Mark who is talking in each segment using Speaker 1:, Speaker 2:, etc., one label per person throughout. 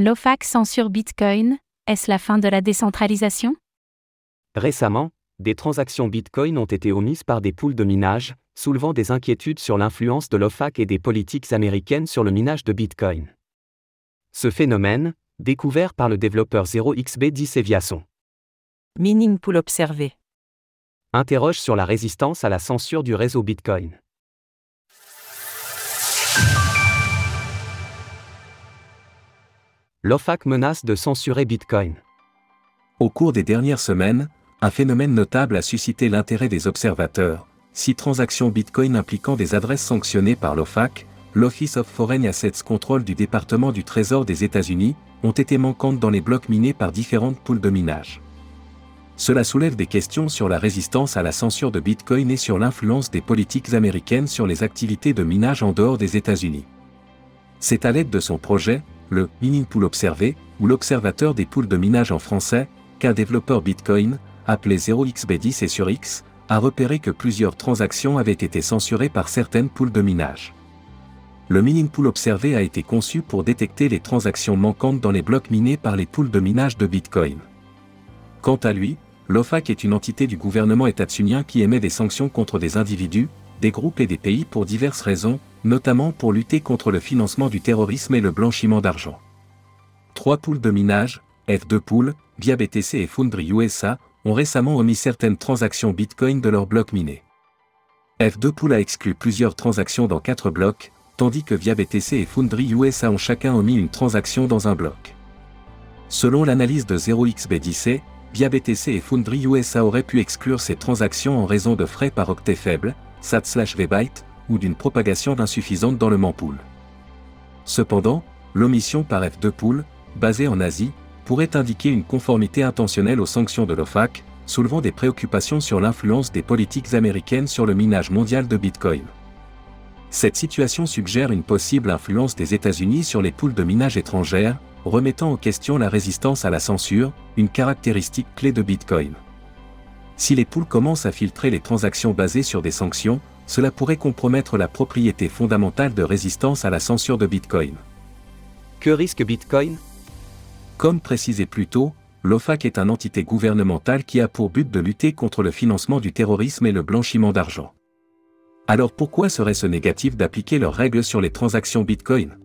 Speaker 1: L'OFAC censure Bitcoin, est-ce la fin de la décentralisation?
Speaker 2: Récemment, des transactions Bitcoin ont été omises par des poules de minage, soulevant des inquiétudes sur l'influence de l'OFAC et des politiques américaines sur le minage de Bitcoin. Ce phénomène, découvert par le développeur 0xB10 Eviason,
Speaker 3: Mining pool observé.
Speaker 2: interroge sur la résistance à la censure du réseau Bitcoin. L'OFAC menace de censurer Bitcoin.
Speaker 4: Au cours des dernières semaines, un phénomène notable a suscité l'intérêt des observateurs. Six transactions Bitcoin impliquant des adresses sanctionnées par l'OFAC, l'Office of Foreign Assets Control du département du Trésor des États-Unis, ont été manquantes dans les blocs minés par différentes poules de minage. Cela soulève des questions sur la résistance à la censure de Bitcoin et sur l'influence des politiques américaines sur les activités de minage en dehors des États-Unis. C'est à l'aide de son projet, le Mining Pool Observé, ou l'Observateur des poules de minage en français, qu'un développeur Bitcoin, appelé 0xB10 et sur a repéré que plusieurs transactions avaient été censurées par certaines poules de minage. Le Mining Pool Observé a été conçu pour détecter les transactions manquantes dans les blocs minés par les poules de minage de Bitcoin. Quant à lui, l'OFAC est une entité du gouvernement étatsunien qui émet des sanctions contre des individus, des groupes et des pays pour diverses raisons, notamment pour lutter contre le financement du terrorisme et le blanchiment d'argent. Trois poules de minage, F2 Pool, via BTC et Foundry USA, ont récemment omis certaines transactions Bitcoin de leurs blocs minés. F2 Pool a exclu plusieurs transactions dans quatre blocs, tandis que via BTC et Foundry USA ont chacun omis une transaction dans un bloc. Selon l'analyse de 0xBDC, via BTC et Foundry USA auraient pu exclure ces transactions en raison de frais par octet faibles, SAT/VByte, ou d'une propagation insuffisante dans le mempool. Cependant, l'omission par F2 Pool, basée en Asie, pourrait indiquer une conformité intentionnelle aux sanctions de l'OFAC, soulevant des préoccupations sur l'influence des politiques américaines sur le minage mondial de Bitcoin. Cette situation suggère une possible influence des États-Unis sur les poules de minage étrangères, remettant en question la résistance à la censure, une caractéristique clé de Bitcoin. Si les poules commencent à filtrer les transactions basées sur des sanctions, cela pourrait compromettre la propriété fondamentale de résistance à la censure de Bitcoin.
Speaker 2: Que risque Bitcoin?
Speaker 4: Comme précisé plus tôt, l'OFAC est une entité gouvernementale qui a pour but de lutter contre le financement du terrorisme et le blanchiment d'argent. Alors pourquoi serait-ce négatif d'appliquer leurs règles sur les transactions Bitcoin?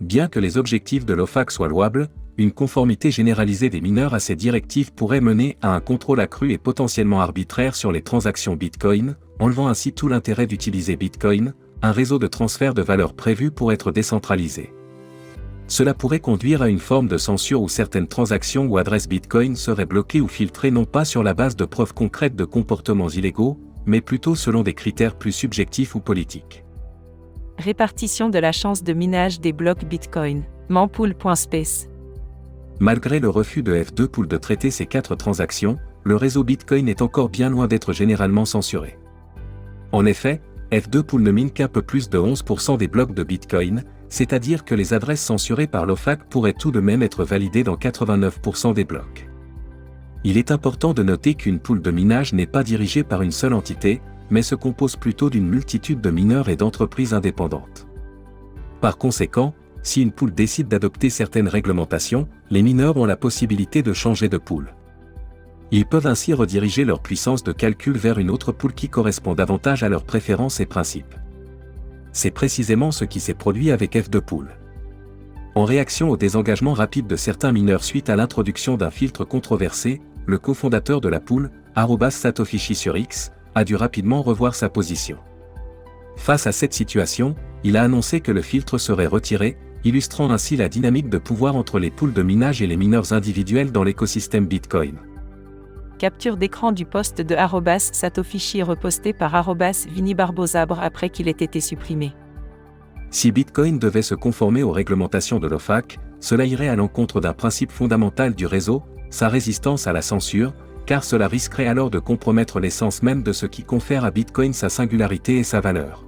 Speaker 4: Bien que les objectifs de l'OFAC soient louables, une conformité généralisée des mineurs à ces directives pourrait mener à un contrôle accru et potentiellement arbitraire sur les transactions Bitcoin, enlevant ainsi tout l'intérêt d'utiliser Bitcoin, un réseau de transfert de valeur prévu pour être décentralisé. Cela pourrait conduire à une forme de censure où certaines transactions ou adresses Bitcoin seraient bloquées ou filtrées non pas sur la base de preuves concrètes de comportements illégaux, mais plutôt selon des critères plus subjectifs ou politiques.
Speaker 3: Répartition de la chance de minage des blocs Bitcoin. Mempool.space.
Speaker 4: Malgré le refus de F2 Pool de traiter ces quatre transactions, le réseau Bitcoin est encore bien loin d'être généralement censuré. En effet, F2 Pool ne mine qu'un peu plus de 11% des blocs de Bitcoin, c'est-à-dire que les adresses censurées par l'OFAC pourraient tout de même être validées dans 89% des blocs. Il est important de noter qu'une pool de minage n'est pas dirigée par une seule entité, mais se compose plutôt d'une multitude de mineurs et d'entreprises indépendantes. Par conséquent, si une pool décide d'adopter certaines réglementations, les mineurs ont la possibilité de changer de pool. Ils peuvent ainsi rediriger leur puissance de calcul vers une autre pool qui correspond davantage à leurs préférences et principes. C'est précisément ce qui s'est produit avec F2 Pool. En réaction au désengagement rapide de certains mineurs suite à l'introduction d'un filtre controversé, le cofondateur de la pool, arrobas Satofishi sur X, a dû rapidement revoir sa position. Face à cette situation, il a annoncé que le filtre serait retiré, illustrant ainsi la dynamique de pouvoir entre les poules de minage et les mineurs individuels dans l'écosystème Bitcoin.
Speaker 3: Capture d'écran du poste de arrobas Satofishi reposté par arrobas Vini Barbosabre après qu'il ait été supprimé.
Speaker 4: Si Bitcoin devait se conformer aux réglementations de l'OFAC, cela irait à l'encontre d'un principe fondamental du réseau, sa résistance à la censure, car cela risquerait alors de compromettre l'essence même de ce qui confère à Bitcoin sa singularité et sa valeur.